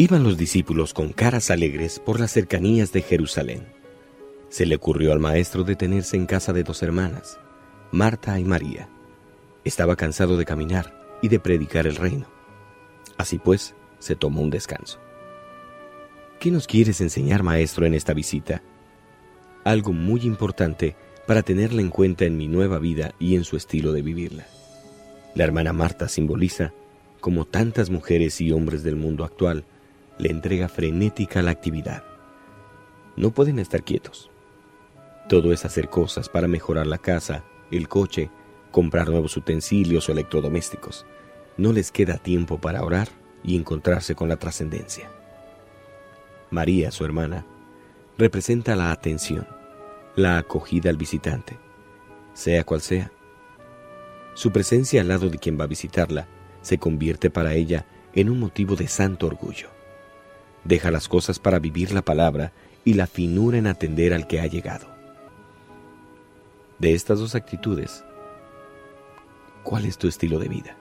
Iban los discípulos con caras alegres por las cercanías de Jerusalén. Se le ocurrió al maestro detenerse en casa de dos hermanas, Marta y María. Estaba cansado de caminar y de predicar el reino. Así pues, se tomó un descanso. ¿Qué nos quieres enseñar, maestro, en esta visita? Algo muy importante para tenerla en cuenta en mi nueva vida y en su estilo de vivirla. La hermana Marta simboliza, como tantas mujeres y hombres del mundo actual, le entrega frenética a la actividad. No pueden estar quietos. Todo es hacer cosas para mejorar la casa, el coche, comprar nuevos utensilios o electrodomésticos. No les queda tiempo para orar y encontrarse con la trascendencia. María, su hermana, representa la atención, la acogida al visitante, sea cual sea. Su presencia al lado de quien va a visitarla se convierte para ella en un motivo de santo orgullo deja las cosas para vivir la palabra y la finura en atender al que ha llegado. De estas dos actitudes, ¿cuál es tu estilo de vida?